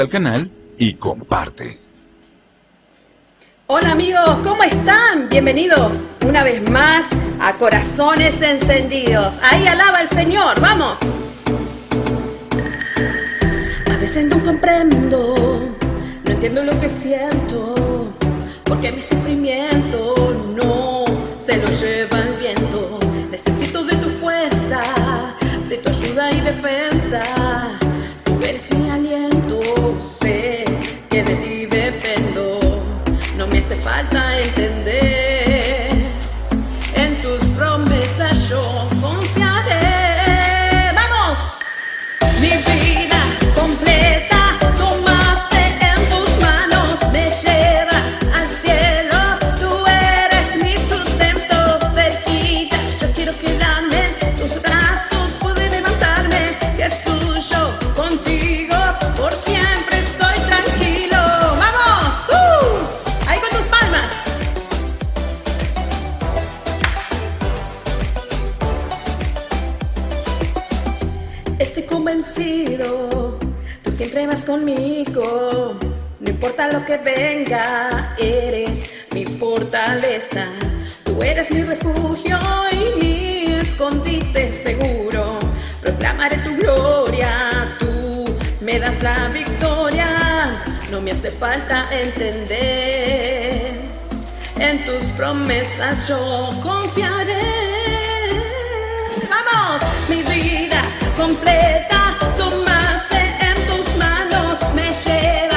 al canal y comparte. Hola amigos, ¿cómo están? Bienvenidos una vez más a Corazones Encendidos. Ahí alaba el Señor, vamos. A veces no comprendo, no entiendo lo que siento, porque mi sufrimiento no se lo Tú eres mi refugio y mi escondite seguro. Proclamaré tu gloria, tú me das la victoria. No me hace falta entender. En tus promesas yo confiaré. Vamos, mi vida completa, tomaste en tus manos, me llevas.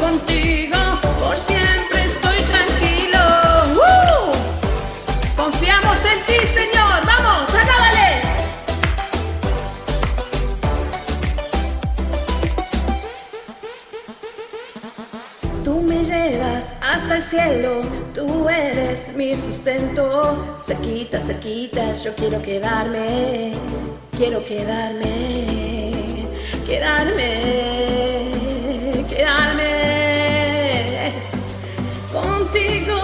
Contigo por siempre estoy tranquilo. Confiamos en ti, Señor. Vamos, acábales. Tú me llevas hasta el cielo. Tú eres mi sustento. Se quita, se quita. Yo quiero quedarme. Quiero quedarme. Quedarme olvidarme. Contigo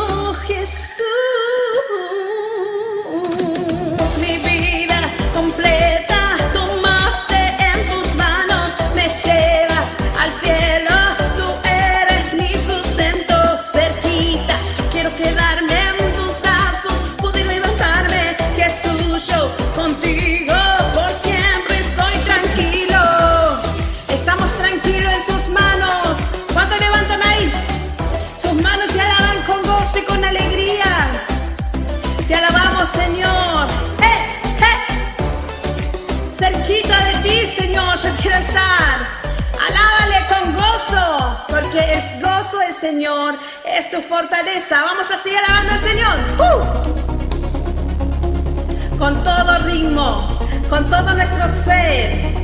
que es gozo del Señor es tu fortaleza. Vamos a seguir alabando al Señor. ¡Uh! Con todo ritmo, con todo nuestro ser.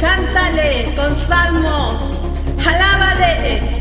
Cántale con salmos. Alábale.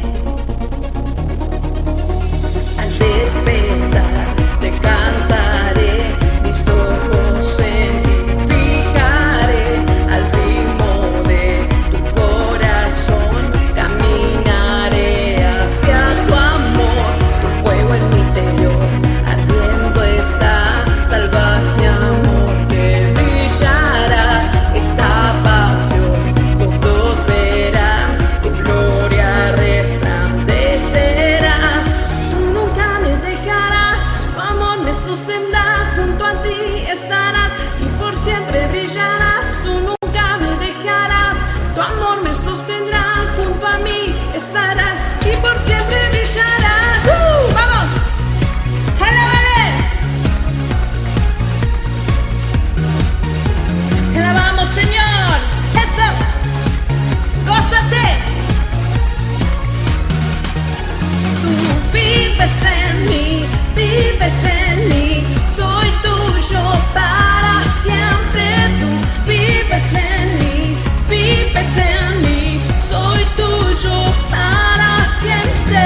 rompes en mí, soy tuyo para siempre.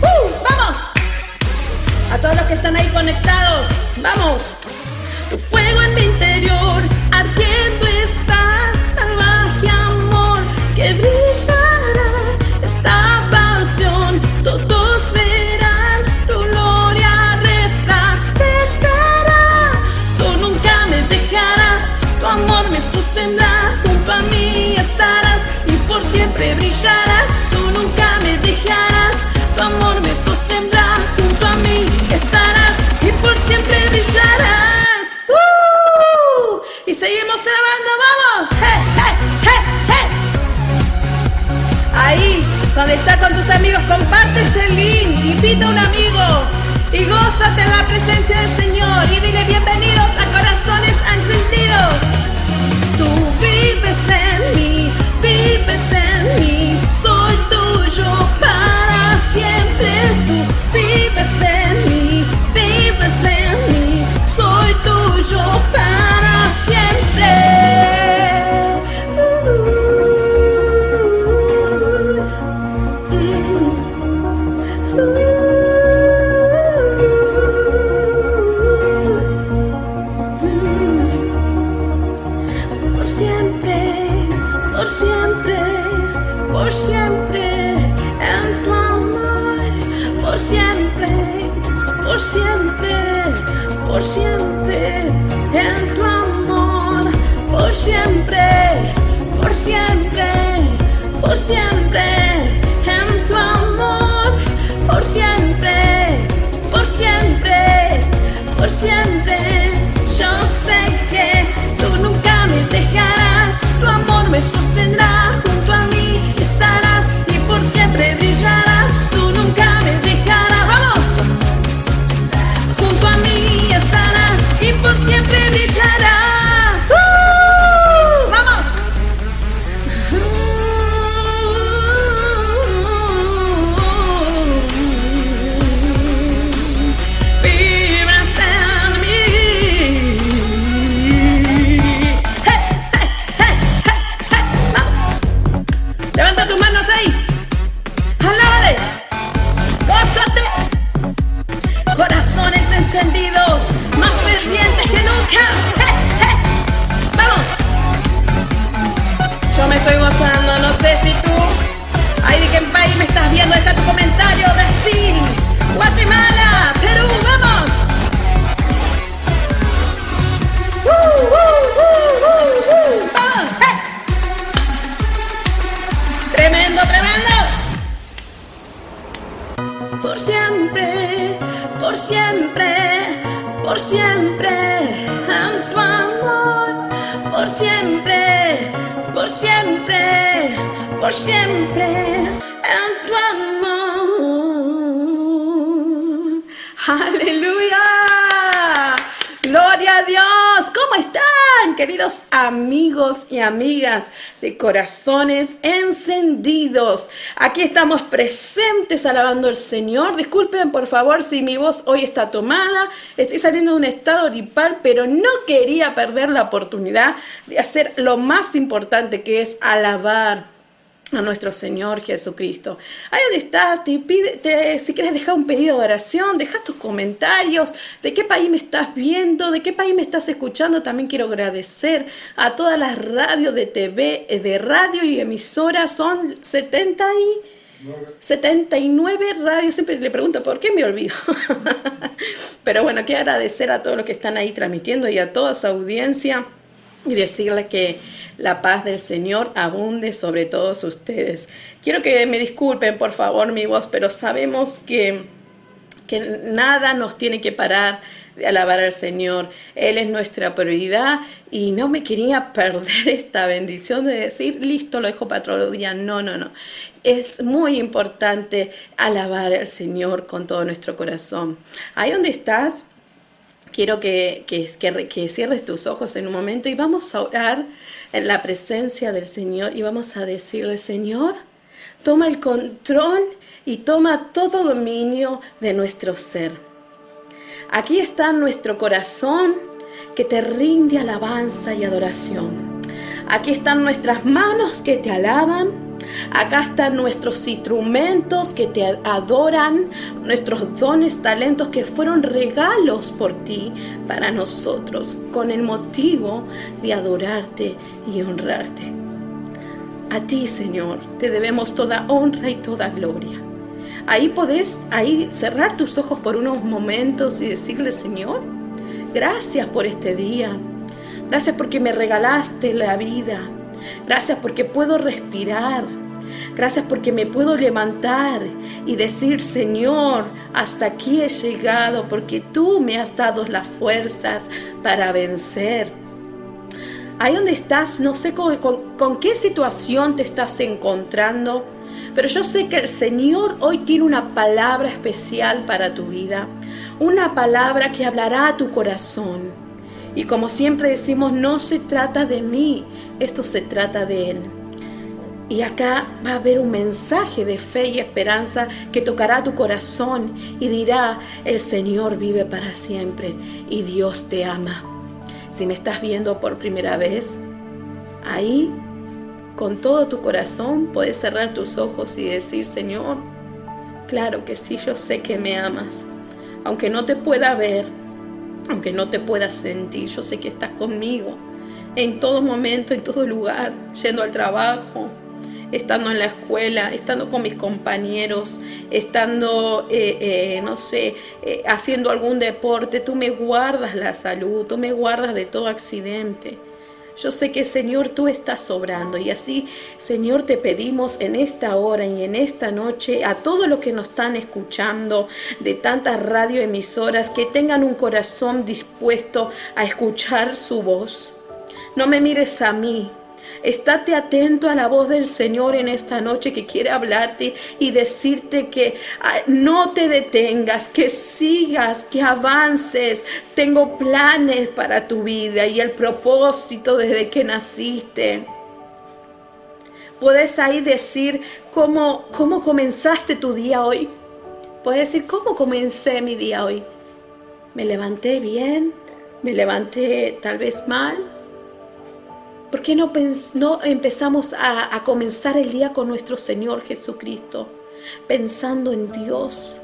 ¡Uh! ¡Vamos! A todos los que están ahí conectados, ¡vamos! Amigos, comparte este link, invita a un amigo y gózate la presencia del Señor y dile bienvenidos a Corazones Encendidos. Tú vives en mí, vives en mí, soy tuyo para siempre. Tú vives en mí, vives en mí, corazones encendidos? Aquí estamos presentes alabando al Señor. Disculpen, por favor, si mi voz hoy está tomada. Estoy saliendo de un estado gripal, pero no quería perder la oportunidad de hacer lo más importante que es alabar a nuestro Señor Jesucristo. Ahí donde estás, te pide, si quieres dejar un pedido de oración, deja tus comentarios, de qué país me estás viendo, de qué país me estás escuchando. También quiero agradecer a todas las radios de TV, eh, de radio y emisoras, son 70 y... 79 radios, siempre le pregunto por qué me olvido. Pero bueno, quiero agradecer a todos los que están ahí transmitiendo y a toda su audiencia y decirles que la paz del Señor abunde sobre todos ustedes. Quiero que me disculpen, por favor, mi voz, pero sabemos que, que nada nos tiene que parar de alabar al Señor. Él es nuestra prioridad y no me quería perder esta bendición de decir, listo, lo dejo para otro día. No, no, no. Es muy importante alabar al Señor con todo nuestro corazón. Ahí donde estás, quiero que, que, que, cierres tus ojos en un momento y vamos a orar en la presencia del Señor y vamos a decirle, Señor, toma el control y toma todo dominio de nuestro ser. Aquí está nuestro corazón que te rinde alabanza y adoración. Aquí están nuestras manos que te alaban. Acá están nuestros instrumentos que te adoran, nuestros dones, talentos que fueron regalos por ti para nosotros, con el motivo de adorarte y honrarte. A ti, Señor, te debemos toda honra y toda gloria. Ahí podés ahí cerrar tus ojos por unos momentos y decirle, Señor, gracias por este día. Gracias porque me regalaste la vida. Gracias porque puedo respirar. Gracias porque me puedo levantar y decir, Señor, hasta aquí he llegado porque tú me has dado las fuerzas para vencer. Ahí donde estás, no sé con, con, qué situación te estás encontrando, Pero yo sé que el Señor hoy tiene una palabra especial para tu vida, una palabra que hablará a tu corazón. Y como siempre decimos, no se trata de mí, esto se trata de Él. Y acá va a haber un mensaje de fe y esperanza que tocará tu corazón y dirá, el Señor vive para siempre y Dios te ama. Si me estás viendo por primera vez, ahí con todo tu corazón puedes cerrar tus ojos y decir, Señor, claro que sí, yo sé que me amas. Aunque no te pueda ver, aunque no te pueda sentir, yo sé que estás conmigo en todo momento, en todo lugar, yendo al trabajo, estando en la escuela, estando con mis compañeros, estando, eh, eh, no sé, eh, haciendo algún deporte, tú me guardas la salud, tú me guardas de todo accidente. Yo sé que Señor tú estás sobrando y así Señor te pedimos en esta hora y en esta noche a todos los que nos están escuchando de tantas radioemisoras que tengan un corazón dispuesto a escuchar su voz. No me mires a mí, Estate atento a la voz del Señor en esta noche que quiere hablarte y decirte que ah, no te detengas, que sigas, que avances. Tengo planes para tu vida y el propósito desde que naciste. Puedes ahí decir cómo, cómo comenzaste tu día hoy. Puedes decir cómo comencé mi día hoy. Me levanté bien, me levanté tal vez mal, ¿Por qué no, empezamos a, a comenzar el día con nuestro Señor Jesucristo? Pensando en Dios,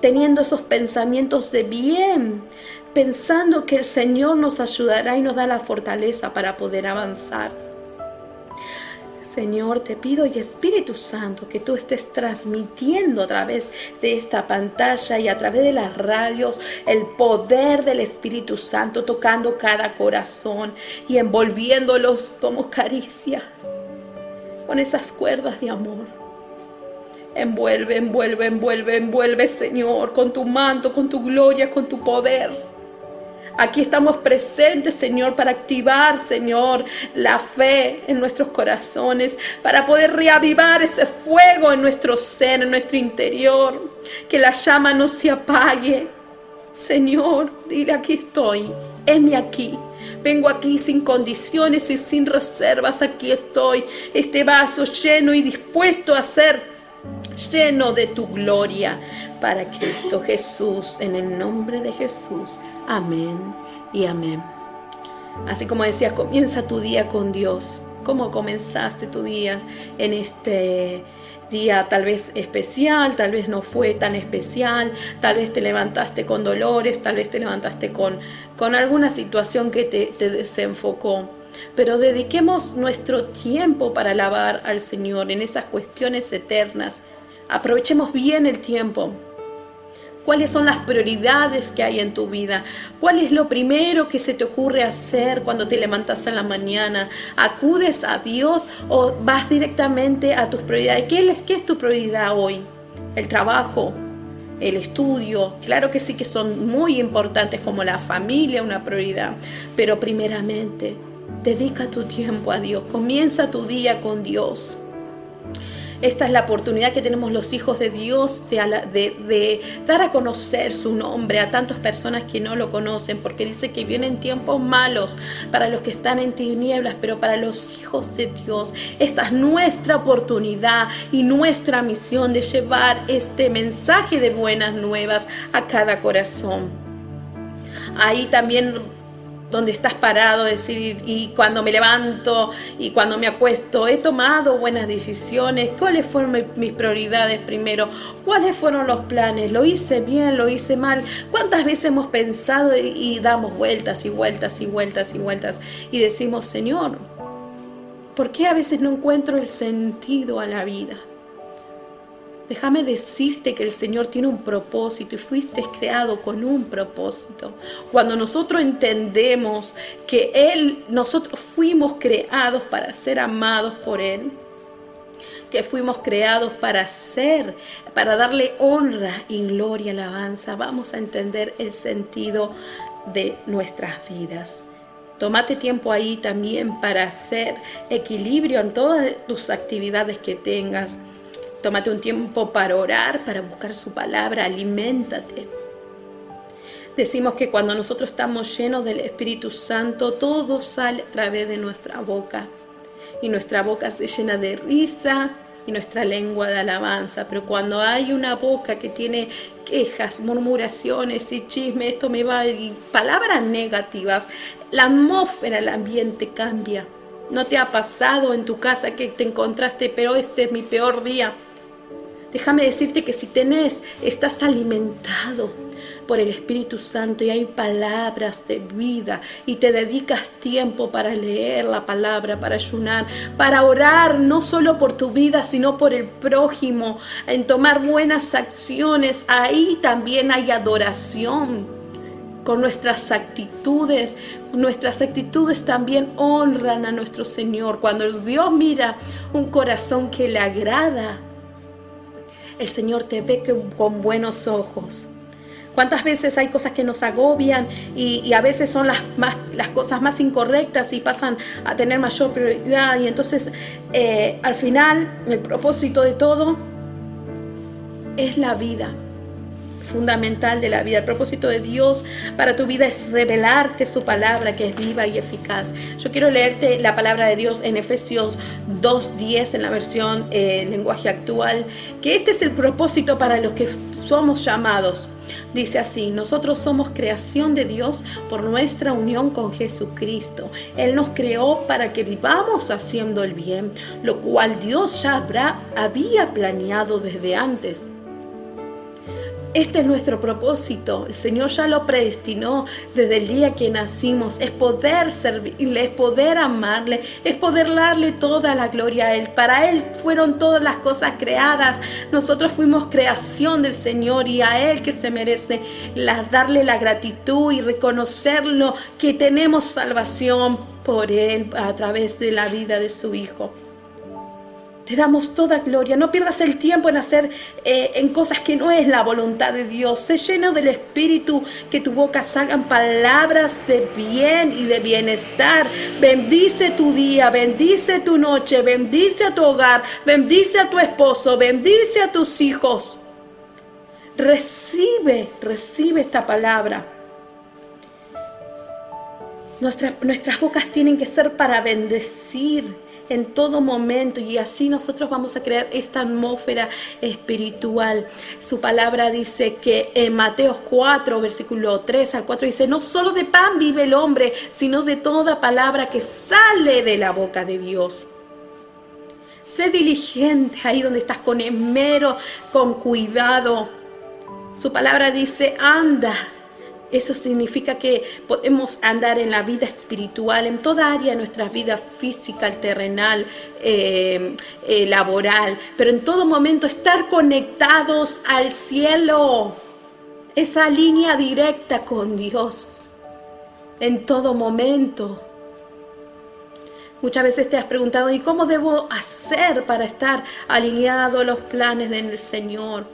teniendo esos pensamientos de bien, pensando que el Señor nos ayudará y nos da la fortaleza para poder avanzar. Señor, te pido y Espíritu Santo que tú estés transmitiendo a través de esta pantalla y a través de las radios el poder del Espíritu Santo tocando cada corazón y envolviéndolos como caricia con esas cuerdas de amor. Envuelve, envuelve, envuelve, envuelve, Señor, con tu manto, con tu gloria, con tu poder. Aquí estamos presentes, Señor, para activar, Señor, la fe en nuestros corazones, para poder reavivar ese fuego en nuestro ser, en nuestro interior, que la llama no se apague. Señor, dile aquí estoy, heme aquí. Vengo aquí sin condiciones y sin reservas. Aquí estoy, este vaso lleno y dispuesto a ser lleno de tu gloria para Cristo Jesús, en el nombre de Jesús. Amén y amén. Así como decía, comienza tu día con Dios. ¿Cómo comenzaste tu día en este día tal vez especial, tal vez no fue tan especial, tal vez te levantaste con dolores, tal vez te levantaste con, con alguna situación que te, te desenfocó. Pero dediquemos nuestro tiempo para alabar al Señor en esas cuestiones eternas. Aprovechemos bien el tiempo cuáles son las prioridades que hay en tu vida, cuál es lo primero que se te ocurre hacer cuando te levantas en la mañana, acudes a Dios o vas directamente a tus prioridades. ¿Qué es, qué es tu prioridad hoy? El trabajo, el estudio, claro que sí que son muy importantes como la familia, una prioridad, pero primeramente dedica tu tiempo a Dios, comienza tu día con Dios. Esta es la oportunidad que tenemos los hijos de Dios de, dar a conocer su nombre a tantas personas que no lo conocen, porque dice que vienen tiempos malos para los que están en tinieblas, pero para los hijos de Dios, esta es nuestra oportunidad y nuestra misión de llevar este mensaje de buenas nuevas a cada corazón. Ahí también donde estás parado, decir, y cuando me levanto y cuando me acuesto, he tomado buenas decisiones, cuáles fueron mis prioridades primero, cuáles fueron los planes, lo hice bien, lo hice mal, cuántas veces hemos pensado y, y damos vueltas y vueltas y vueltas y vueltas y decimos, Señor, ¿por qué a veces no encuentro el sentido a la vida? Déjame decirte que el Señor tiene un propósito y fuiste creado con un propósito. Cuando nosotros entendemos que Él, nosotros fuimos creados para ser amados por Él, que fuimos creados para ser, para darle honra y gloria, alabanza, vamos a entender el sentido de nuestras vidas. Tómate tiempo ahí también para hacer equilibrio en todas tus actividades que tengas Tómate un tiempo para orar, para buscar su palabra, aliméntate. Decimos que cuando nosotros estamos llenos del Espíritu Santo, todo sale a través de nuestra boca. Y nuestra boca se llena de risa y nuestra lengua de alabanza. Pero cuando hay una boca que tiene quejas, murmuraciones y chisme, esto me va, y palabras negativas, la atmósfera, el ambiente cambia. ¿No te ha pasado en tu casa que te encontraste, pero este es mi peor día? Déjame decirte que si tenés, estás alimentado por el Espíritu Santo y hay palabras de vida y te dedicas tiempo para leer la palabra, para ayunar, para orar no solo por tu vida, sino por el prójimo, en tomar buenas acciones, ahí también hay adoración con nuestras actitudes. Nuestras actitudes también honran a nuestro Señor. Cuando Dios mira un corazón que le agrada, el Señor te ve con buenos ojos. ¿Cuántas veces hay cosas que nos agobian y, a veces son las, más, las cosas más incorrectas y pasan a tener mayor prioridad? Y entonces eh, al final el propósito de todo es la vida fundamental de la vida. El propósito de Dios para tu vida es revelarte su palabra que es viva y eficaz. Yo quiero leerte la palabra de Dios en Efesios 2.10 en la versión eh, lenguaje actual, que este es el propósito para los que somos llamados. Dice así, nosotros somos creación de Dios por nuestra unión con Jesucristo. Él nos creó para que vivamos haciendo el bien, lo cual Dios ya habrá, había planeado desde antes este es nuestro propósito. El Señor ya lo predestinó desde el día que nacimos. Es poder servirle, es poder amarle, es poder darle toda la gloria a Él. Para Él fueron todas las cosas creadas. Nosotros fuimos creación del Señor y a Él que se merece darle la gratitud y reconocerlo que tenemos salvación por Él a través de la vida de su Hijo. Te damos toda gloria. No pierdas el tiempo en hacer eh, en cosas que no es la voluntad de Dios. Sé lleno del Espíritu, que tu boca salgan palabras de bien y de bienestar. Bendice tu día, bendice tu noche, bendice a tu hogar, bendice a tu esposo, bendice a tus hijos. Recibe, recibe esta palabra. nuestras bocas tienen que ser para bendecir en todo momento y así nosotros vamos a crear esta atmósfera espiritual. Su palabra dice que en Mateo 4, versículo 3 al 4 dice, no solo de pan vive el hombre, sino de toda palabra que sale de la boca de Dios. Sé diligente ahí donde estás con esmero, con cuidado. Su palabra dice, anda eso significa que podemos andar en la vida espiritual, en toda área de nuestra vida física, terrenal, eh, eh, laboral, pero en todo momento estar conectados al cielo, esa línea directa con Dios, en todo momento. Muchas veces te has preguntado, ¿y cómo debo hacer para estar alineado a los planes del Señor?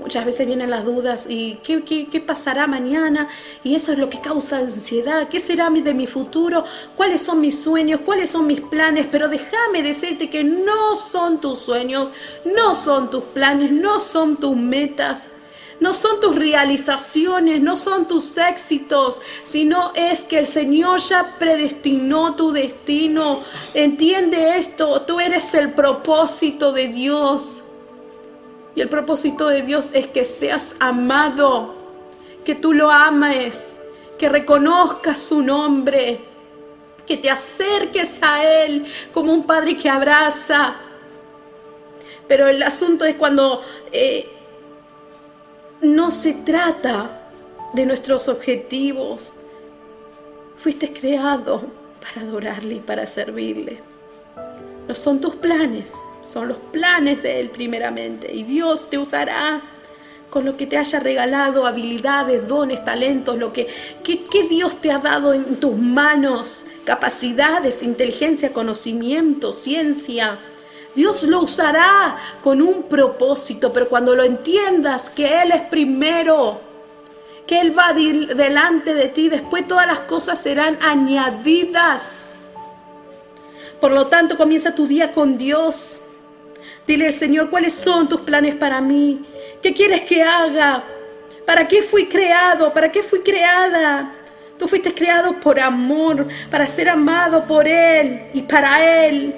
Muchas veces vienen las dudas y ¿qué, qué, pasará mañana? Y eso es lo que causa ansiedad. ¿Qué será de mi futuro? ¿Cuáles son mis sueños? ¿Cuáles son mis planes? Pero déjame decirte que no son tus sueños, no son tus planes, no son tus metas. No son tus realizaciones, no son tus éxitos, sino es que el Señor ya predestinó tu destino. Entiende esto, tú eres el propósito de Dios. El propósito de Dios es que seas amado, que tú lo ames, que reconozcas su nombre, que te acerques a Él como un padre que abraza. Pero el asunto es cuando eh, no se trata de nuestros objetivos. Fuiste creado para adorarle y para servirle. No son tus planes, son los planes de Él primeramente. Y Dios te usará con lo que te haya regalado, habilidades, dones, talentos, lo que, que, Dios te ha dado en tus manos, capacidades, inteligencia, conocimiento, ciencia. Dios lo usará con un propósito, pero cuando lo entiendas que Él es primero, que Él va delante de ti, después todas las cosas serán añadidas. Por lo tanto, comienza tu día con Dios Dile Señor cuáles son tus planes para mí. ¿Qué quieres que haga? ¿Para qué fui creado? ¿Para qué fui creada? Tú fuiste creado por amor, para ser amado por Él y para Él.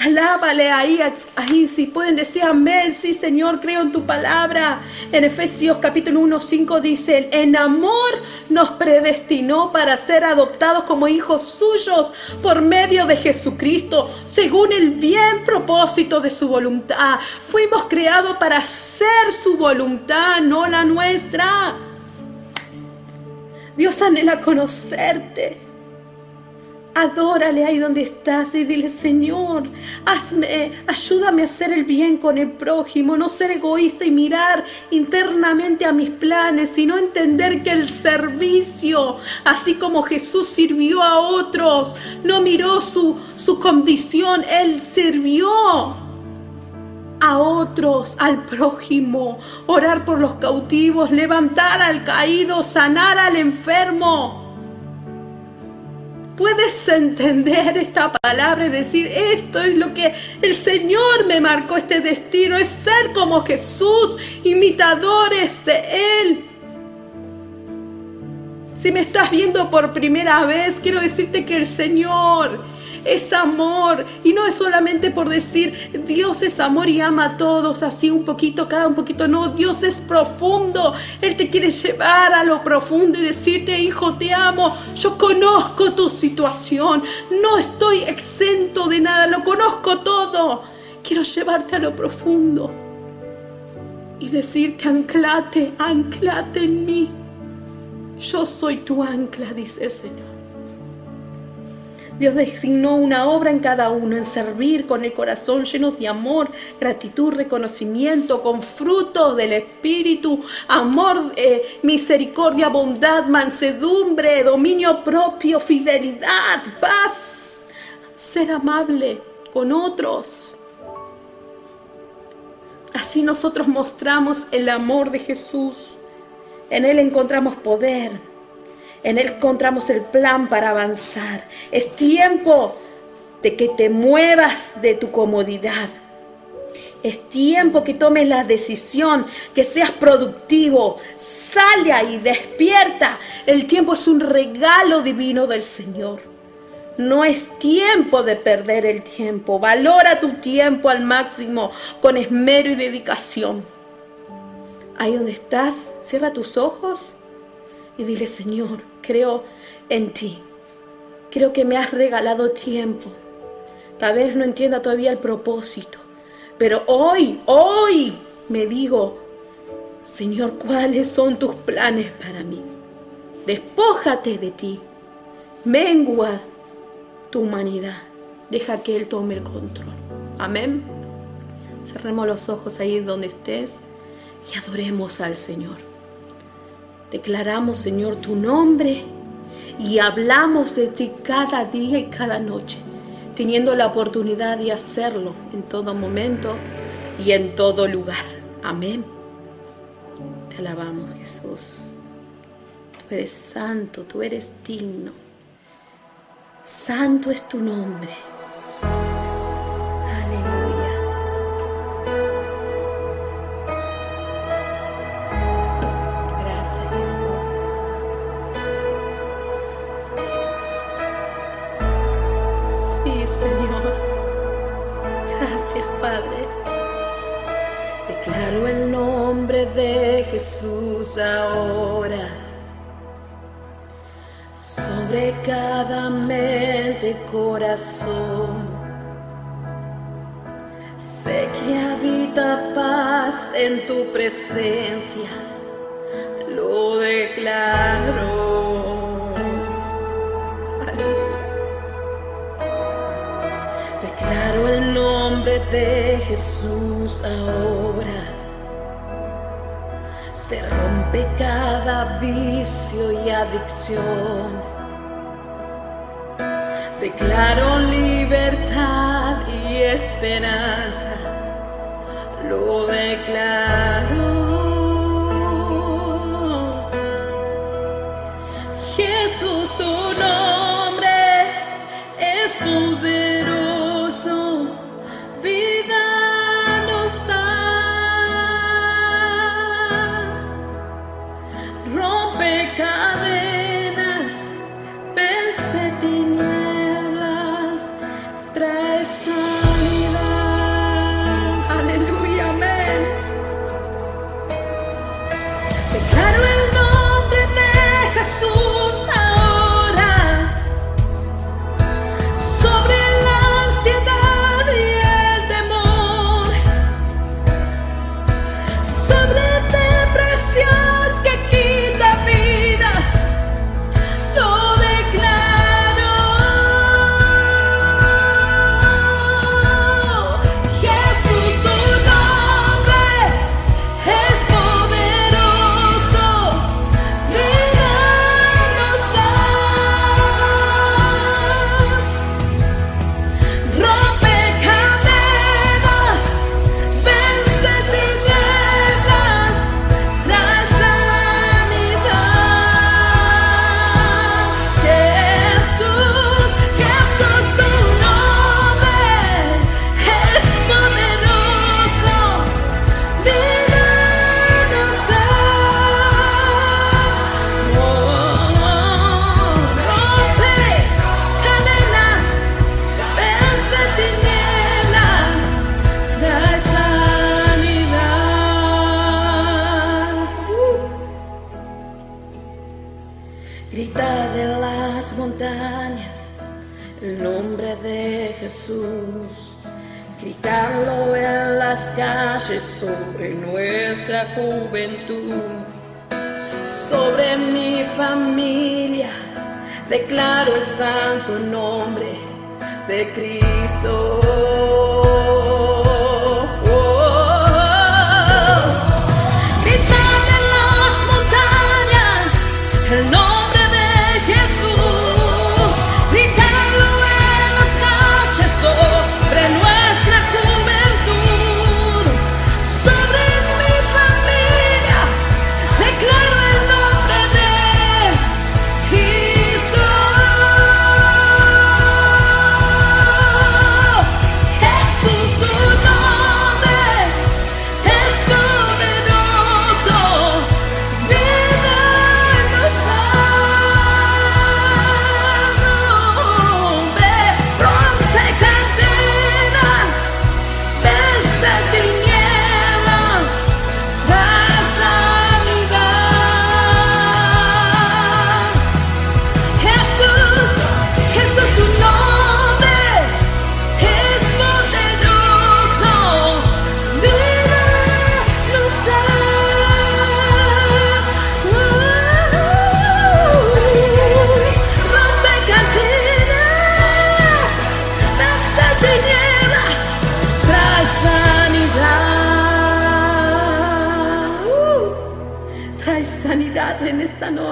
Alábale ahí, ahí, si pueden decir amén, sí Señor, creo en tu palabra. En Efesios capítulo 1, 5 dice, en amor nos predestinó para ser adoptados como hijos suyos por medio de Jesucristo, según el bien propósito de su voluntad. Fuimos creados para hacer su voluntad, no la nuestra. Dios anhela conocerte. Adórale ahí donde estás y dile, Señor, hazme, ayúdame a hacer el bien con el prójimo, no ser egoísta y mirar internamente a mis planes, sino entender que el servicio, así como Jesús sirvió a otros, no miró su, su condición, Él sirvió a otros, al prójimo, orar por los cautivos, levantar al caído, sanar al enfermo puedes entender esta palabra y decir, esto es lo que el Señor me marcó este destino, es ser como Jesús, imitadores de Él. Si me estás viendo por primera vez, quiero decirte que el Señor es amor. Y no es solamente por decir Dios es amor y ama a todos así un poquito, cada un poquito. No, Dios es profundo. Él te quiere llevar a lo profundo y decirte, hijo, te amo. Yo conozco tu situación. No estoy exento de nada. Lo conozco todo. Quiero llevarte a lo profundo y decirte, anclate, anclate en mí. Yo soy tu ancla, dice el Señor. Dios designó una obra en cada uno, en servir con el corazón lleno de amor, gratitud, reconocimiento, con fruto del Espíritu, amor, eh, misericordia, bondad, mansedumbre, dominio propio, fidelidad, paz, ser amable con otros. Así nosotros mostramos el amor de Jesús. En Él encontramos poder, en Él encontramos el plan para avanzar. Es tiempo de que te muevas de tu comodidad. Es tiempo que tomes la decisión, que seas productivo. Sale ahí, despierta. El tiempo es un regalo divino del Señor. No es tiempo de perder el tiempo. Valora tu tiempo al máximo con esmero y dedicación. Ahí donde estás, cierra tus ojos y dile, Señor, creo en ti. Creo que me has regalado tiempo. Tal vez no entienda todavía el propósito, pero hoy, hoy me digo, Señor, ¿cuáles son tus planes para mí? Despójate de ti. Mengua tu humanidad. Deja que Él tome el control. Amén. Cerremos los ojos ahí donde estés y adoremos al Señor. Declaramos, Señor, tu nombre y hablamos de ti cada día y cada noche, teniendo la oportunidad de hacerlo en todo momento y en todo lugar. Amén. Te alabamos, Jesús. Tú eres santo, tú eres digno. Santo es tu nombre. Ahora sobre cada mente corazón. Sé que habita paz en tu presencia, lo declaro. Declaro el nombre de Jesús ahora se rompe cada vicio y adicción. Declaro libertad y esperanza, lo declaro. Jesús. En las calles sobre nuestra juventud, sobre mi familia. Declaro el santo nombre de Cristo.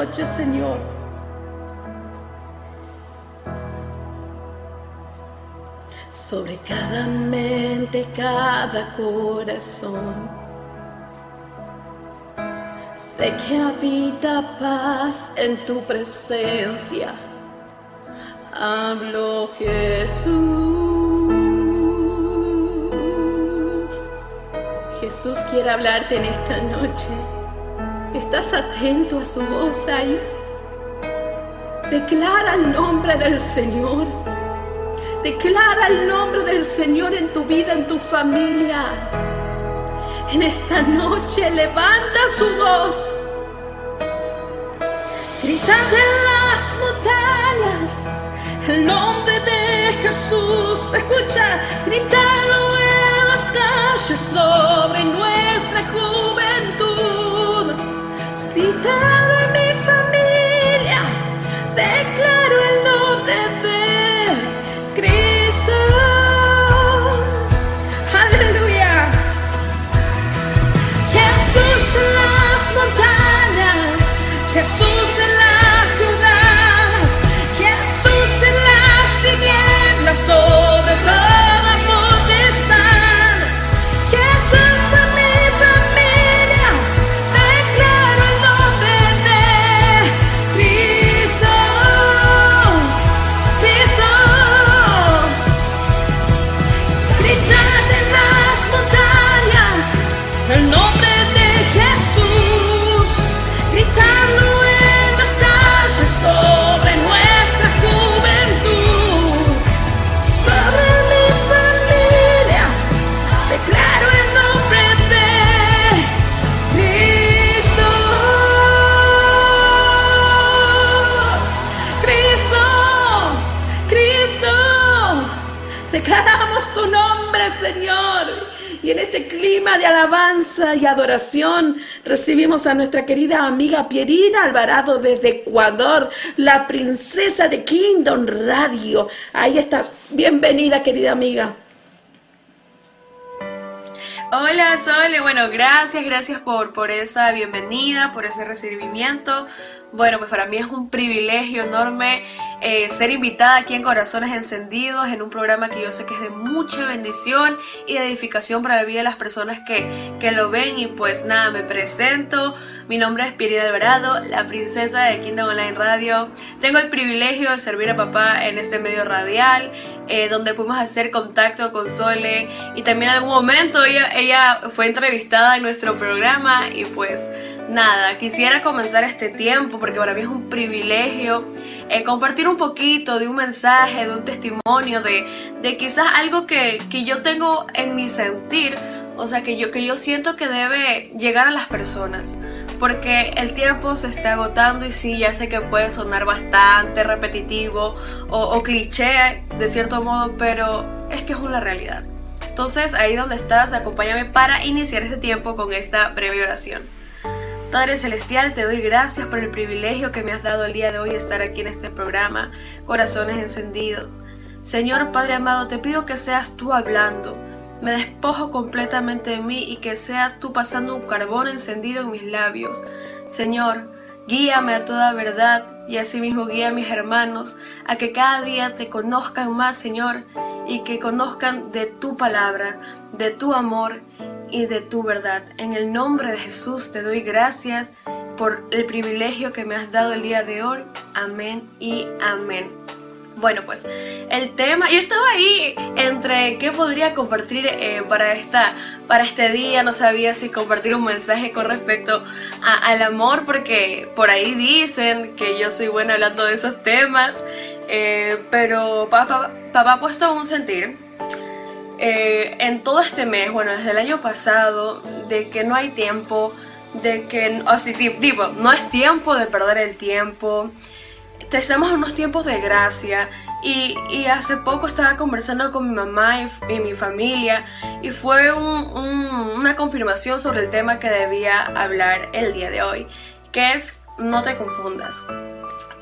Señor. Sobre cada mente, cada corazón. Sé que habita paz en tu presencia. Hablo Jesús. Jesús quiere hablarte en esta noche. ¿Estás atento a su voz ahí? Declara el nombre del Señor. Declara el nombre del Señor en tu vida, en tu familia. En esta noche levanta su voz. Grita en las montañas el nombre de Jesús. Escucha, grítalo en las calles sobre nuestra juventud. Gritalo en mi familia, declaro el nombre de Cristo. Aleluya. Jesús adoración recibimos a nuestra querida amiga Pierina Alvarado desde Ecuador, la princesa de Kingdom Radio. Ahí está. Bienvenida, querida amiga. Hola Sole, bueno, gracias, gracias por, por esa bienvenida, por ese recibimiento. Bueno, pues para mí es un privilegio enorme eh, ser invitada aquí en Corazones Encendidos, en un programa que yo sé que es de mucha bendición y edificación para la vida de las personas que, que lo ven. Y pues nada, me presento. Mi nombre es Pierina Alvarado, la princesa de Kingdom Online Radio. Tengo el privilegio de servir a papá en este medio radial, eh, donde pudimos hacer contacto con Sole. Y también en algún momento ella fue entrevistada en nuestro programa. Y pues nada, quisiera comenzar este tiempo porque para mí es un privilegio eh, compartir un poquito de un mensaje, de un testimonio, de, de quizás algo que, que yo tengo en mi sentir, o sea, que yo, que yo siento que debe llegar a las personas. porque el tiempo se está agotando y sí, ya sé que puede sonar bastante repetitivo o, o cliché de cierto modo, pero es que es una realidad. Entonces, ahí donde estás, acompáñame para iniciar este tiempo con esta breve oración. Padre Celestial, te doy gracias por el privilegio que me has dado el día de hoy estar aquí en este programa, Corazones Encendidos. Señor Padre amado, te pido que seas tú hablando. Me despojo completamente de mí y que seas tú pasando un carbón encendido en mis labios. Señor, guíame a toda verdad y asimismo guía a mis hermanos a que cada día te conozcan más, Señor, y que conozcan de tu palabra, de tu amor y de tu verdad. En el nombre de Jesús te doy gracias por el privilegio que me has dado el día de hoy. Amén y amén. Bueno, pues el tema, yo estaba ahí entre qué podría compartir eh, para, esta, para este día, no sabía si compartir un mensaje con respecto al amor, porque por ahí dicen que yo soy buena hablando de esos temas, eh, pero papá, papá ha puesto un sentir eh, en todo este mes, bueno, desde el año pasado, de que no hay tiempo, de que, así, tipo, no es tiempo de perder el tiempo. Estamos en unos tiempos de gracia y, y, hace poco estaba conversando con mi mamá y, mi familia y fue una confirmación sobre el tema que debía hablar el día de hoy, que es no te confundas.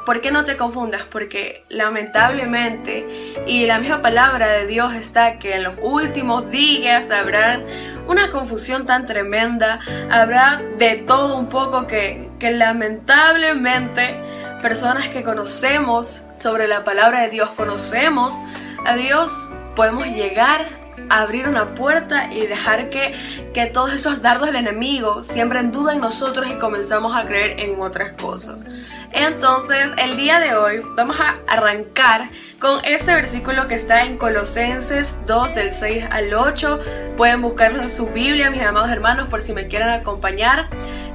¿Por qué no te confundas? Porque lamentablemente, y la misma palabra de Dios está que en los últimos días habrá una confusión tan tremenda, habrá de todo un poco que, que lamentablemente personas que conocemos sobre la palabra de Dios, conocemos a Dios, podemos llegar abrir una puerta y dejar que, que todos esos dardos del enemigo siembren duda en nosotros y comenzamos a creer en otras cosas. Entonces, el día de hoy vamos a arrancar con este versículo que está en Colosenses 2 del 6 al 8. Pueden buscarlo en su Biblia, mis amados hermanos, por si me quieren acompañar.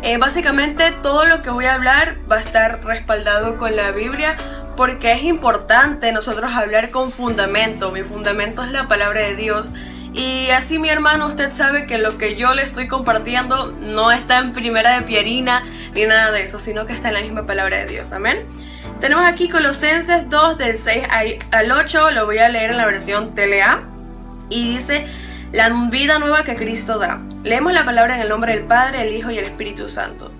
Eh, básicamente todo lo que voy a hablar va a estar respaldado con la Biblia porque es importante nosotros hablar con fundamento. Mi fundamento es la palabra de Dios. Y así mi hermano, usted sabe que lo que yo le estoy compartiendo no está en primera de Pierina ni nada de eso, sino que está en la misma palabra de Dios. Amén. Tenemos aquí Colosenses 2 del 6 al 8, lo voy a leer en la versión TLA. Y dice, la vida nueva que Cristo da. Leemos la palabra en el nombre del Padre, el Hijo y el Espíritu Santo.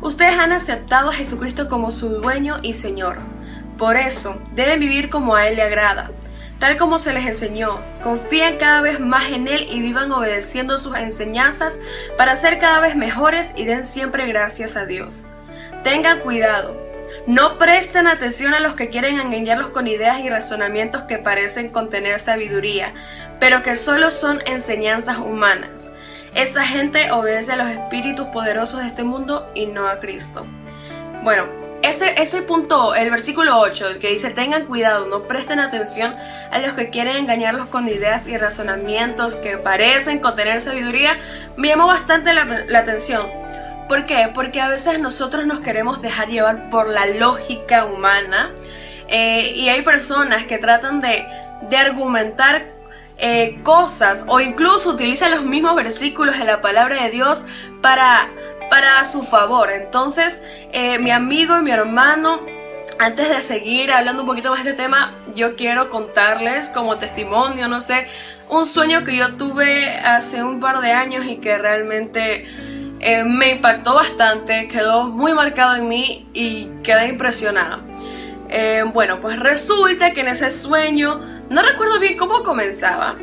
Ustedes han aceptado a Jesucristo como su dueño y Señor por eso, deben vivir como a Él le agrada, tal como se les enseñó. Confíen cada vez más en Él y vivan obedeciendo sus enseñanzas para ser cada vez mejores y den siempre gracias a Dios. Tengan cuidado. No presten atención a los que quieren engañarlos con ideas y razonamientos que parecen contener sabiduría, pero que solo son enseñanzas humanas. Esa gente obedece a los espíritus poderosos de este mundo y no a Cristo. Bueno, ese, ese punto, el versículo 8, que dice, tengan cuidado, no presten atención a los que quieren engañarlos con ideas y razonamientos que parecen contener sabiduría, me llamó bastante la, atención. ¿Por qué? Porque a veces nosotros nos queremos dejar llevar por la lógica humana eh, y hay personas que tratan de, de argumentar eh, cosas o incluso utilizan los mismos versículos de la palabra de Dios para para su favor. Entonces, eh, mi amigo y mi hermano, antes de seguir hablando un poquito más de este tema, yo quiero contarles como testimonio, no sé, un sueño que yo tuve hace un par de años y que realmente eh, me impactó bastante, quedó muy marcado en mí y quedé impresionada. Eh, bueno, pues resulta que en ese sueño, no recuerdo bien cómo comenzaba,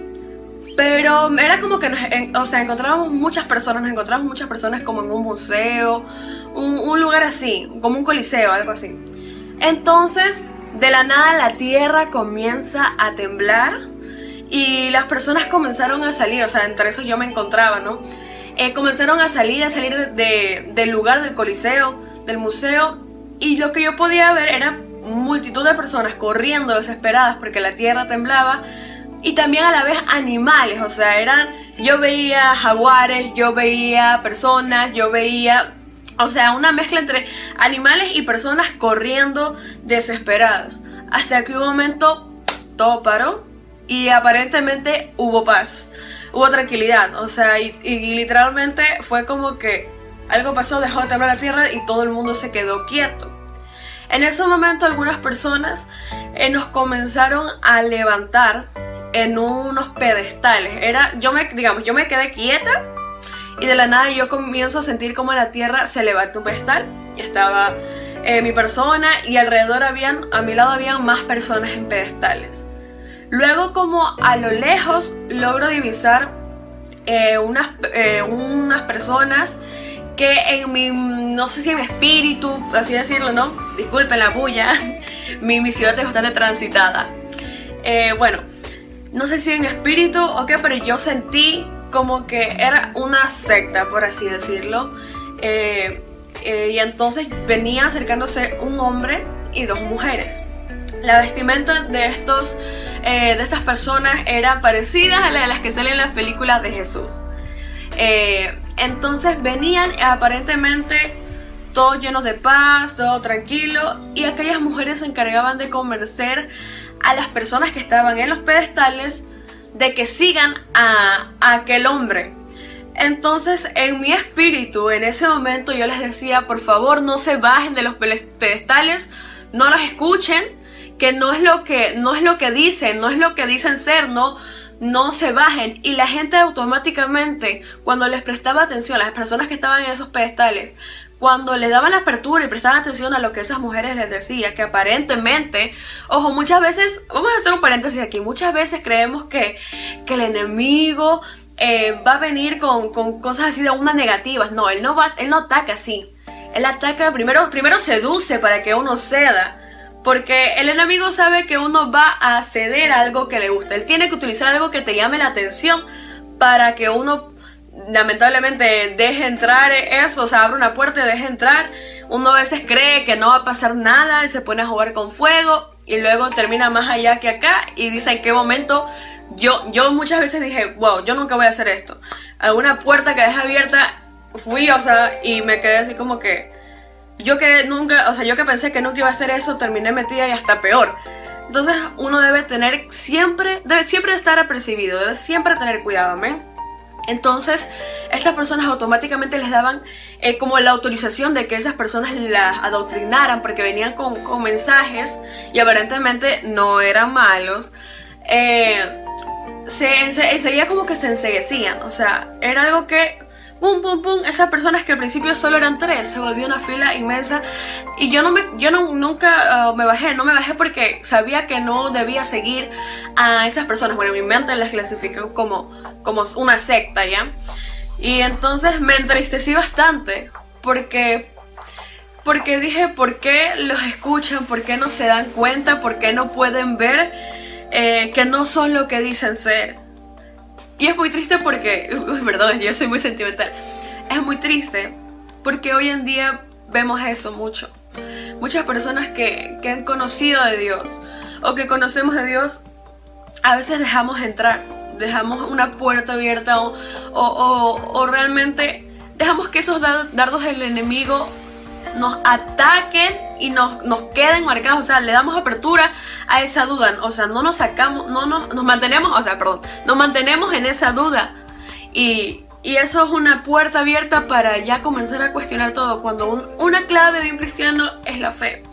pero era como que, nos, o sea, encontrábamos muchas personas, nos encontrábamos muchas personas como en un museo, un, lugar así, como un coliseo, algo así. Entonces, de la nada la tierra comienza a temblar y las personas comenzaron a salir, o sea, entre esos yo me encontraba, ¿no? Eh, comenzaron a salir, a salir del lugar del coliseo, del museo, y lo que yo podía ver era multitud de personas corriendo desesperadas porque la tierra temblaba y también a la vez animales, o sea, eran, yo veía jaguares, yo veía personas, yo veía, o sea, una mezcla entre animales y personas corriendo desesperados. Hasta que un momento todo paró y aparentemente hubo paz, hubo tranquilidad, o sea, y, literalmente fue como que algo pasó, dejó de temblar la tierra y todo el mundo se quedó quieto. En ese momento algunas personas eh, nos comenzaron a levantar en unos pedestales. Era, yo me, digamos, yo me quedé quieta y de la nada yo comienzo a sentir como la tierra se levanta un pedestal. Estaba eh, mi persona y alrededor habían, a mi lado habían más personas en pedestales. Luego como a lo lejos logro divisar eh, unas, eh, unas personas que en mi, no sé si en mi espíritu, así decirlo, ¿no? Disculpen la bulla, mi, mi ciudad es bastante transitada. bueno, no sé si en espíritu o qué, pero yo sentí como que era una secta, por así decirlo. Eh, eh, y entonces venía acercándose un hombre y dos mujeres. La vestimenta de, estos, eh, de estas personas era parecida a la de las que salen en las películas de Jesús. entonces venían aparentemente todos llenos de paz, todo tranquilo, y aquellas mujeres se encargaban de convencer a las personas que estaban en los pedestales de que sigan a, aquel hombre. Entonces, en mi espíritu, en ese momento yo les decía, por favor, no se bajen de los pedestales, no los escuchen, que no es lo que no es lo que dicen, no es lo que dicen ser, no no se bajen y la gente automáticamente cuando les prestaba atención, las personas que estaban en esos pedestales, cuando le daban la apertura y prestaban atención a lo que esas mujeres les decían, que aparentemente, ojo, muchas veces, vamos a hacer un paréntesis aquí, muchas veces creemos que, que el enemigo eh, va a venir con, con, cosas así de una negativas. No, él no, va, él no ataca así. Él ataca, primero, primero seduce para que uno ceda. Porque el enemigo sabe que uno va a ceder a algo que le gusta. Él tiene que utilizar algo que te llame la atención para que uno lamentablemente deje entrar eso, o sea, abre una puerta y deje entrar. Uno a veces cree que no va a pasar nada y se pone a jugar con fuego y luego termina más allá que acá y dice en qué momento yo, yo muchas veces dije, wow, yo nunca voy a hacer esto. Alguna puerta que deja abierta, fui, o sea, y me quedé así como que, yo que nunca, o sea, yo que pensé que nunca iba a hacer eso, terminé metida y hasta peor. Entonces uno debe tener siempre, debe siempre estar apercibido, debe siempre tener cuidado, amén. Entonces, estas personas automáticamente les daban eh, como la autorización de que esas personas las adoctrinaran porque venían con, mensajes y aparentemente no eran malos. Eh, se, seguía como que se enseguecían, o sea, era algo que pum, pum, pum, esas personas que al principio solo eran tres, se volvió una fila inmensa y yo no me, yo no, nunca uh, me bajé, no me bajé porque sabía que no debía seguir a esas personas, bueno, mi mente las clasificó como, como una secta, ¿ya? Y entonces me entristecí bastante porque porque dije, ¿por qué los escuchan? ¿Por qué no se dan cuenta? ¿Por qué no pueden ver eh, que no son lo que dicen ser? Y es muy triste porque, perdón, yo soy muy sentimental. Es muy triste porque hoy en día vemos eso mucho. Muchas personas que, han conocido de Dios o que conocemos de Dios, a veces dejamos entrar, dejamos una puerta abierta o, o realmente dejamos que esos dardos del enemigo nos ataquen y nos, nos queden marcados, o sea, le damos apertura a esa duda, o sea, no nos sacamos, no nos, nos mantenemos, o sea, perdón, nos mantenemos en esa duda. Y, y eso es una puerta abierta para ya comenzar a cuestionar todo, cuando una clave de un cristiano es la fe,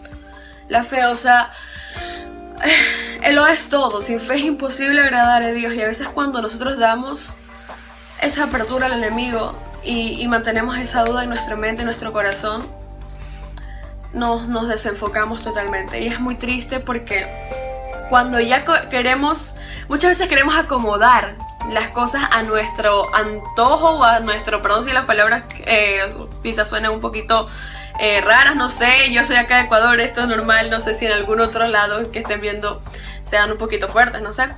la fe, o sea, él lo es todo, sin fe es imposible agradar a Dios. Y a veces cuando nosotros damos esa apertura al enemigo y, y mantenemos esa duda en nuestra mente, en nuestro corazón, nos, nos desenfocamos totalmente. Y es muy triste porque cuando ya queremos, muchas veces queremos acomodar las cosas a nuestro antojo o a nuestro, perdón si las palabras eh, quizás suenan un poquito eh, raras, no sé, yo soy acá de Ecuador, esto es normal, no sé si en algún otro lado que estén viendo sean un poquito fuertes, no sé,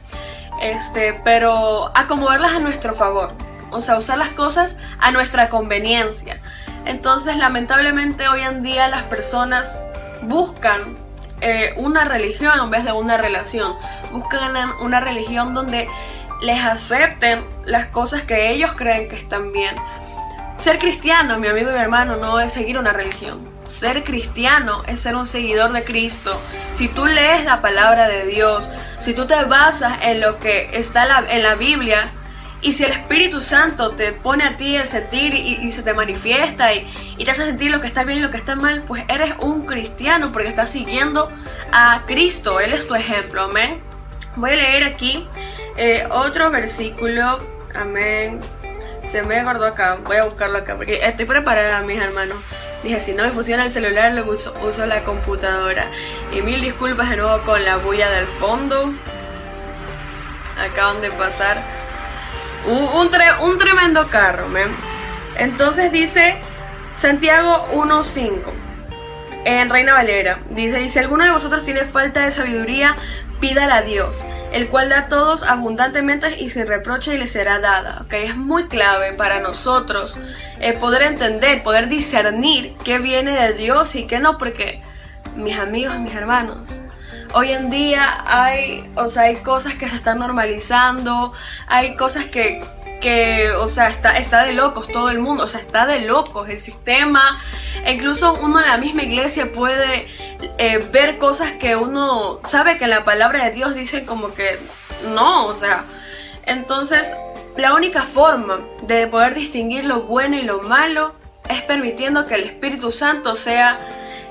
este, pero acomodarlas a nuestro favor, o sea, usar las cosas a nuestra conveniencia. Entonces, lamentablemente hoy en día las personas buscan eh, una religión en vez de una relación. Buscan una religión donde les acepten las cosas que ellos creen que están bien. Ser cristiano, mi amigo y mi hermano, no es seguir una religión. Ser cristiano es ser un seguidor de Cristo. Si tú lees la palabra de Dios, si tú te basas en lo que está en la Biblia Y si el Espíritu Santo te pone a ti el sentir y, se te manifiesta y, te hace sentir lo que está bien y lo que está mal, pues eres un cristiano porque estás siguiendo a Cristo. Él es tu ejemplo, amén. Voy a leer aquí eh, otro versículo, amén. Se me acordó acá, voy a buscarlo acá porque estoy preparada, mis hermanos. Dije, si no me funciona el celular, lo uso, uso la computadora. Y mil disculpas de nuevo con la bulla del fondo. Acaban de pasar un, un tremendo carro, ¿me? Entonces dice Santiago 1.5 en Reina Valera. Dice, y si alguno de vosotros tiene falta de sabiduría, pídala a Dios, el cual da a todos abundantemente y sin reproche y le será dada. ¿okay? Es muy clave para nosotros eh, poder entender, poder discernir qué viene de Dios y qué no, porque mis amigos, mis hermanos, hoy en día hay, o sea, hay cosas que se están normalizando, hay cosas que, que o sea, está, está de locos todo el mundo, o sea, está de locos el sistema, incluso uno en la misma iglesia puede eh, ver cosas que uno sabe que en la palabra de Dios dice como que no, o sea, entonces la única forma de poder distinguir lo bueno y lo malo es permitiendo que el Espíritu Santo sea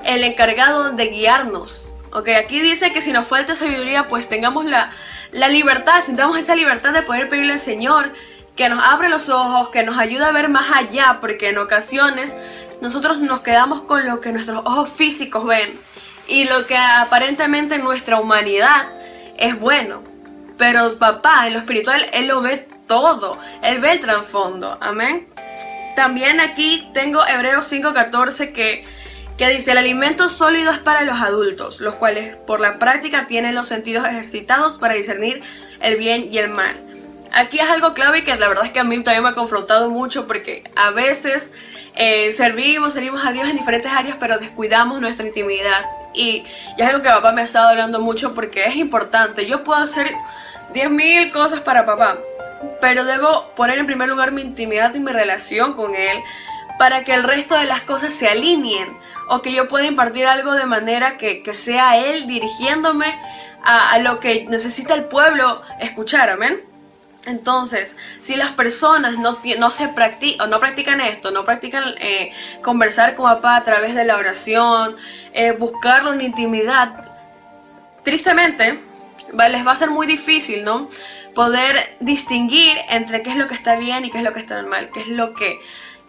el encargado de guiarnos Ok, aquí dice que si nos falta sabiduría, pues tengamos la, la libertad, sintamos esa libertad de poder pedirle al Señor que nos abre los ojos, que nos ayude a ver más allá, porque en ocasiones nosotros nos quedamos con lo que nuestros ojos físicos ven y lo que aparentemente en nuestra humanidad es bueno. Pero papá, en lo espiritual, Él lo ve todo, Él ve el trasfondo, amén. También aquí tengo Hebreos 5:14 que que dice el alimento sólido es para los adultos, los cuales por la práctica tienen los sentidos ejercitados para discernir el bien y el mal. Aquí es algo clave que la verdad es que a mí también me ha confrontado mucho porque a veces eh, servimos, servimos a Dios en diferentes áreas pero descuidamos nuestra intimidad y, y, es algo que papá me ha estado hablando mucho porque es importante. Yo puedo hacer 10.000 cosas para papá, pero debo poner en primer lugar mi intimidad y mi relación con él para que el resto de las cosas se alineen o que yo pueda impartir algo de manera que, sea Él dirigiéndome a, lo que necesita el pueblo escuchar, amén. Entonces, si las personas no, no, se practican, o no practican esto, no practican eh, conversar con papá a través de la oración, eh, buscarlo en intimidad, tristemente les va a ser muy difícil, ¿no? Poder distinguir entre qué es lo que está bien y qué es lo que está mal, qué es lo que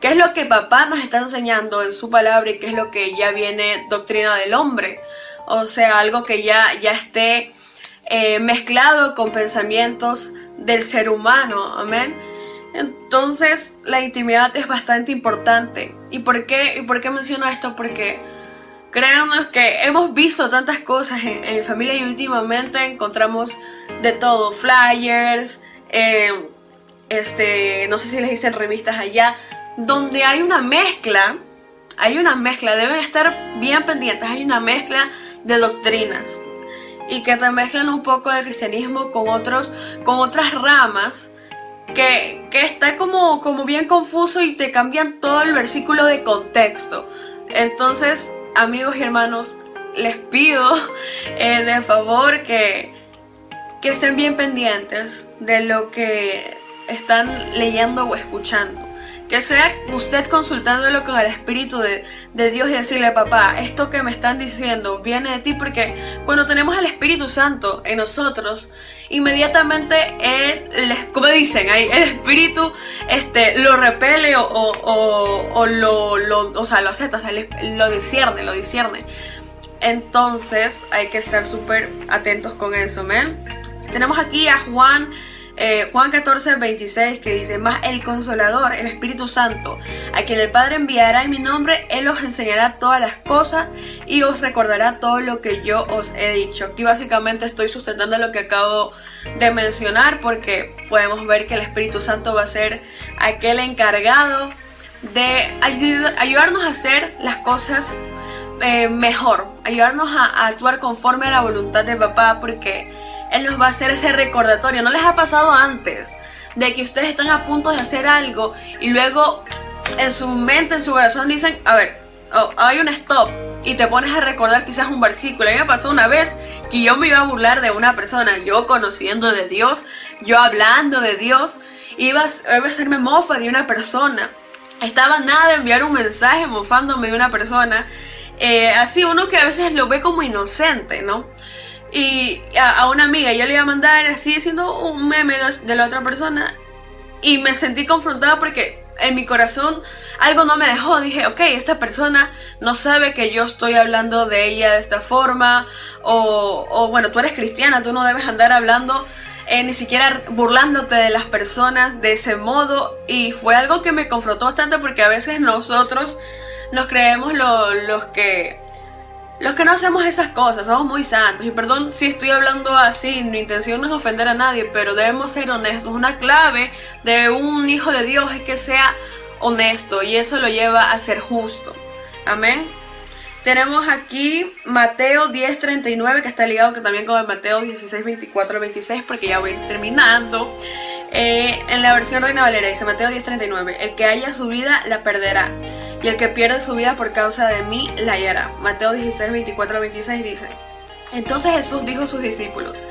¿Qué es lo que papá nos está enseñando en su palabra y qué es lo que ya viene doctrina del hombre? O sea, algo que ya, ya esté eh, mezclado con pensamientos del ser humano, amén. Entonces la intimidad es bastante importante. ¿Y por qué, y por qué menciono esto? Porque créanos que hemos visto tantas cosas en, mi familia y últimamente encontramos de todo, flyers, eh, este, no sé si les dicen revistas allá, donde hay una mezcla, hay una mezcla, deben estar bien pendientes, hay una mezcla de doctrinas y que te mezclan un poco el cristianismo con otros, con otras ramas que, está como, como bien confuso y te cambian todo el versículo de contexto. Entonces, amigos y hermanos, les pido eh, de favor que, que estén bien pendientes de lo que están leyendo o escuchando que sea usted consultándolo con el Espíritu de, Dios y decirle, papá, esto que me están diciendo viene de ti, porque cuando tenemos el Espíritu Santo en nosotros, inmediatamente él, como dicen ahí, el Espíritu este, lo repele o, o, lo, lo, sea, lo acepta, lo discierne, lo discierne. Entonces hay que estar súper atentos con eso, ¿men? Tenemos aquí a Juan eh, Juan 14, 26 que dice, más el consolador, el Espíritu Santo, a quien el Padre enviará en mi nombre, Él os enseñará todas las cosas y os recordará todo lo que yo os he dicho. Aquí básicamente estoy sustentando lo que acabo de mencionar porque podemos ver que el Espíritu Santo va a ser aquel encargado de ayudarnos a hacer las cosas eh, mejor, ayudarnos a actuar conforme a la voluntad de papá porque él nos va a hacer ese recordatorio. ¿No les ha pasado antes de que ustedes están a punto de hacer algo y luego en su mente, en su corazón dicen, a ver, oh, hay un stop y te pones a recordar quizás un versículo. A mí me pasó una vez que yo me iba a burlar de una persona, yo conociendo de Dios, yo hablando de Dios iba a, iba hacerme mofa de una persona. Estaba nada de enviar un mensaje mofándome de una persona. Eh, así uno que a veces lo ve como inocente, ¿no? Y a, una amiga yo le iba a mandar así diciendo un meme de, la otra persona y me sentí confrontada porque en mi corazón algo no me dejó. Dije, ok, esta persona no sabe que yo estoy hablando de ella de esta forma. O, o bueno, tú eres cristiana, tú no debes andar hablando, eh, ni siquiera burlándote de las personas de ese modo. Y fue algo que me confrontó bastante porque a veces nosotros nos creemos los que los que no hacemos esas cosas, somos muy santos. Y perdón si estoy hablando así, mi intención no es ofender a nadie, pero debemos ser honestos. Una clave de un hijo de Dios es que sea honesto y eso lo lleva a ser justo. Amén. Tenemos aquí Mateo 10:39 que está ligado que también con Mateo 16:24 26 porque ya voy terminando. Eh, en la versión Reina Valera dice Mateo 10:39, el que haya su vida la perderá y el que pierde su vida por causa de mí la hallará. Mateo 16, 24, 26 dice, entonces Jesús dijo a sus discípulos,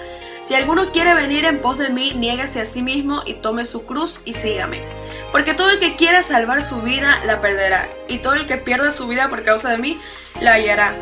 si alguno quiere venir en pos de mí, niégase a sí mismo y tome su cruz y sígame. Porque todo el que quiera salvar su vida la perderá, y todo el que pierda su vida por causa de mí la hallará.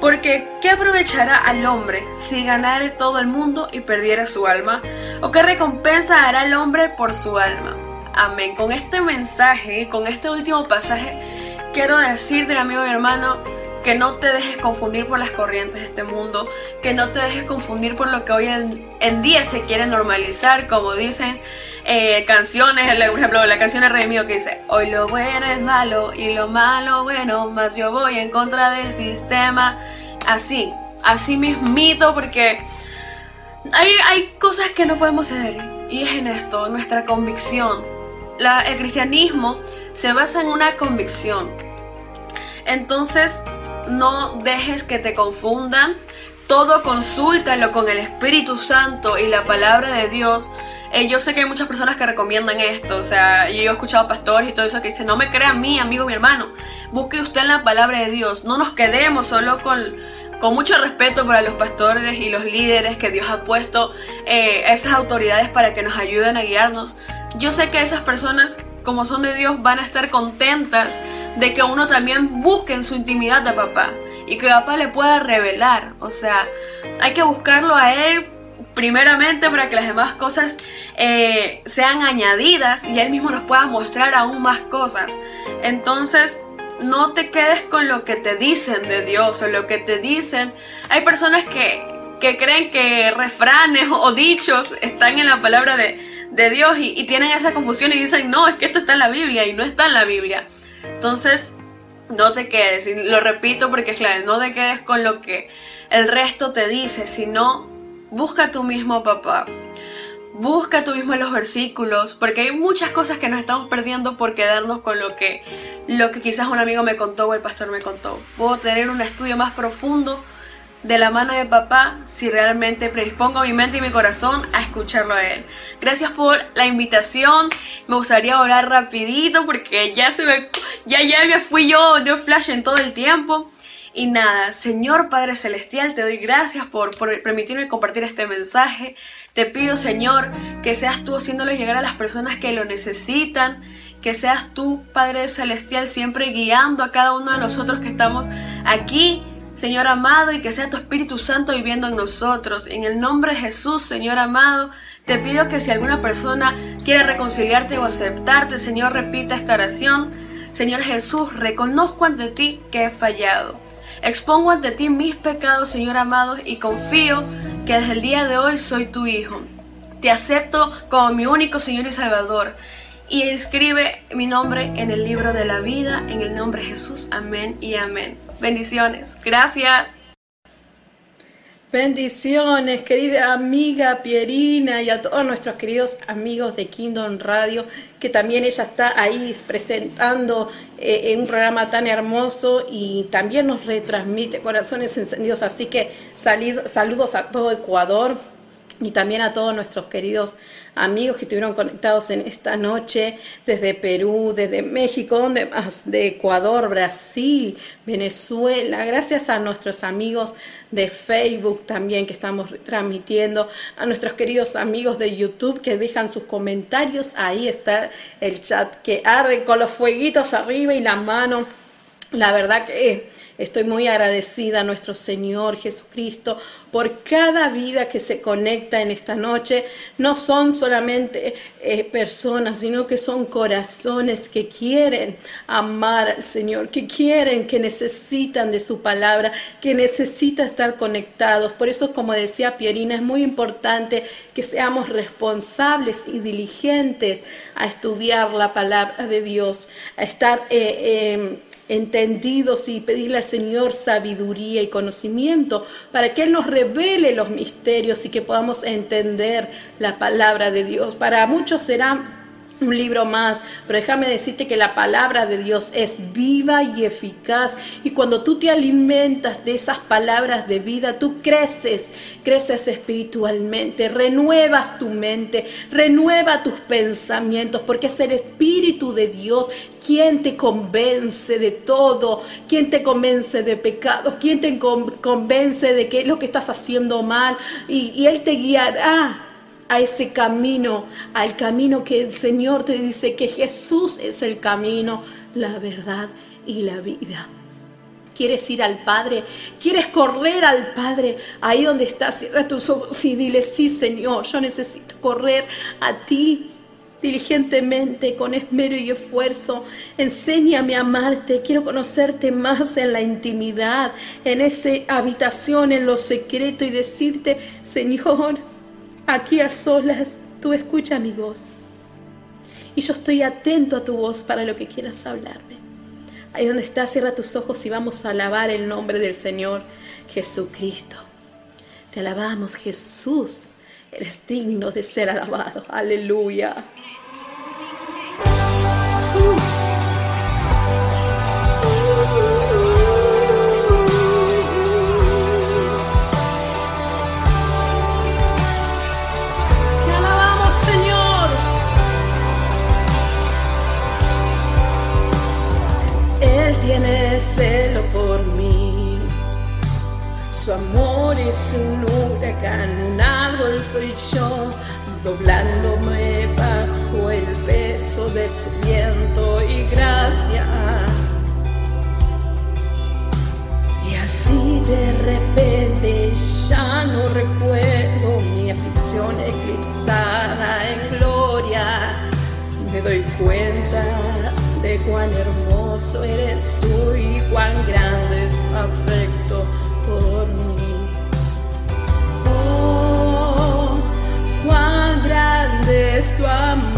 Porque ¿qué aprovechará al hombre si ganare todo el mundo y perdiera su alma? ¿O qué recompensa hará el hombre por su alma? Amén. Con este mensaje, con este último pasaje, quiero decirte, amigo y hermano, que no te dejes confundir por las corrientes de este mundo, que no te dejes confundir por lo que hoy en, día se quiere normalizar, como dicen eh, canciones, por ejemplo, la canción de Rey Mío que dice, hoy lo bueno es malo y lo malo bueno, más yo voy en contra del sistema, así, así mismito, porque hay, hay cosas que no podemos ceder, y es en esto, nuestra convicción. el cristianismo se basa en una convicción. Entonces, no dejes que te confundan. Todo consúltalo con el Espíritu Santo y la palabra de Dios. Eh, yo sé que hay muchas personas que recomiendan esto, o sea, yo he escuchado pastores y todo eso que dicen, no me crea a mí, amigo, mi hermano, busque usted en la palabra de Dios, no nos quedemos solo con, con mucho respeto para los pastores y los líderes que Dios ha puesto, eh, esas autoridades para que nos ayuden a guiarnos. Yo sé que esas personas como son de Dios, van a estar contentas de que uno también busque en su intimidad a papá y que papá le pueda revelar. O sea, hay que buscarlo a él primeramente para que las demás cosas eh, sean añadidas y él mismo nos pueda mostrar aún más cosas. Entonces, no te quedes con lo que te dicen de Dios o lo que te dicen. Hay personas que, que creen que refranes o dichos están en la palabra de, de Dios y, tienen esa confusión y dicen, no, es que esto está en la Biblia y no está en la Biblia. Entonces, no te quedes, y lo repito porque es clave, no te quedes con lo que el resto te dice, sino busca tú mismo, papá. Busca tú mismo los versículos, porque hay muchas cosas que nos estamos perdiendo por quedarnos con lo que, lo que quizás un amigo me contó o el pastor me contó. Puedo tener un estudio más profundo de la mano de papá si realmente predispongo mi mente y mi corazón a escucharlo a él. Gracias por la invitación. Me gustaría orar rapidito porque ya se me ya ya me fui yo de flash en todo el tiempo. Y nada, Señor Padre Celestial, te doy gracias por, por permitirme compartir este mensaje. Te pido, Señor, que seas tú haciéndolo llegar a las personas que lo necesitan. Que seas tú, Padre Celestial, siempre guiando a cada uno de nosotros que estamos aquí Señor amado, y que sea tu Espíritu Santo viviendo en nosotros. En el nombre de Jesús, Señor amado, te pido que si alguna persona quiere reconciliarte o aceptarte, Señor, repita esta oración. Señor Jesús, reconozco ante ti que he fallado. Expongo ante ti mis pecados, Señor amado, y confío que desde el día de hoy soy tu Hijo. Te acepto como mi único Señor y Salvador. Y escribe mi nombre en el libro de la vida, en el nombre de Jesús. Amén y amén. Bendiciones. Gracias. Bendiciones, querida amiga Pierina y a todos nuestros queridos amigos de Kingdom Radio, que también ella está ahí presentando eh, un programa tan hermoso y también nos retransmite corazones encendidos. Así que saludos a todo Ecuador y también a todos nuestros queridos amigos que estuvieron conectados en esta noche desde Perú, desde México, donde más, de Ecuador, Brasil, Venezuela. Gracias a nuestros amigos de Facebook también que estamos transmitiendo, a nuestros queridos amigos de YouTube que dejan sus comentarios. Ahí está el chat que arde con los fueguitos arriba y la mano. La verdad que Estoy muy agradecida a nuestro Señor Jesucristo por cada vida que se conecta en esta noche. No son solamente eh, personas, sino que son corazones que quieren amar al Señor, que quieren, que necesitan de su palabra, que necesitan estar conectados. Por eso, como decía Pierina, es muy importante que seamos responsables y diligentes a estudiar la palabra de Dios, a estar... Eh, em, entendidos y pedirle al Señor sabiduría y conocimiento para que Él nos revele los misterios y que podamos entender la palabra de Dios. Para muchos será un libro más, pero déjame decirte que la palabra de Dios es viva y eficaz. Y cuando tú te alimentas de esas palabras de vida, tú creces, creces espiritualmente, renuevas tu mente, renueva tus pensamientos, porque es el Espíritu de Dios quien te convence de todo, quien te convence de pecado, quien te convence de que es lo que estás haciendo mal y Él te guiará a ese camino, al camino que el Señor te dice que Jesús es el camino, la verdad y la vida. ¿Quieres ir al Padre? ¿Quieres correr al Padre? Ahí donde estás, cierra tus ojos y dile, sí Señor, yo necesito correr a ti diligentemente, con esmero y esfuerzo. Enséñame a amarte. Quiero conocerte más en la intimidad, en esa habitación, en lo secreto y decirte, Señor, Aquí a solas, tú escucha mi voz. Y yo estoy atento a tu voz para lo que quieras hablarme. Ahí donde estás, cierra tus ojos y vamos a alabar el nombre del Señor Jesucristo. Te alabamos, Jesús. Eres digno de ser alabado. Aleluya. Es un huracán, un árbol soy yo, doblándome bajo el peso de su viento y gracia. Y así de repente ya no recuerdo mi aflicción eclipsada en gloria. Me doy cuenta de cuán hermoso eres tú y cuán grande es tu afecto grande es tu amor,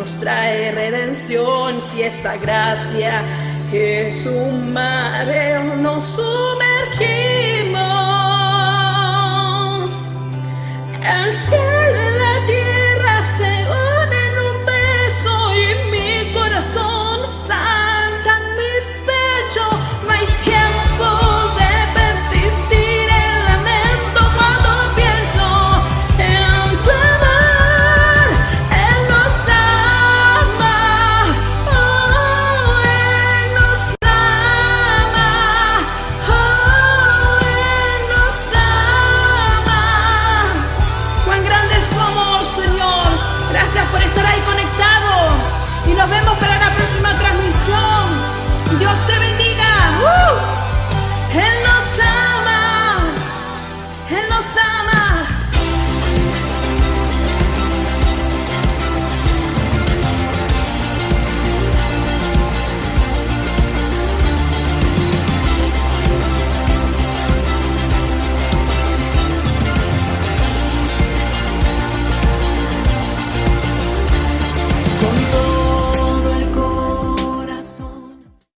nos trae redención si esa gracia un mar, nos sumergimos. El cielo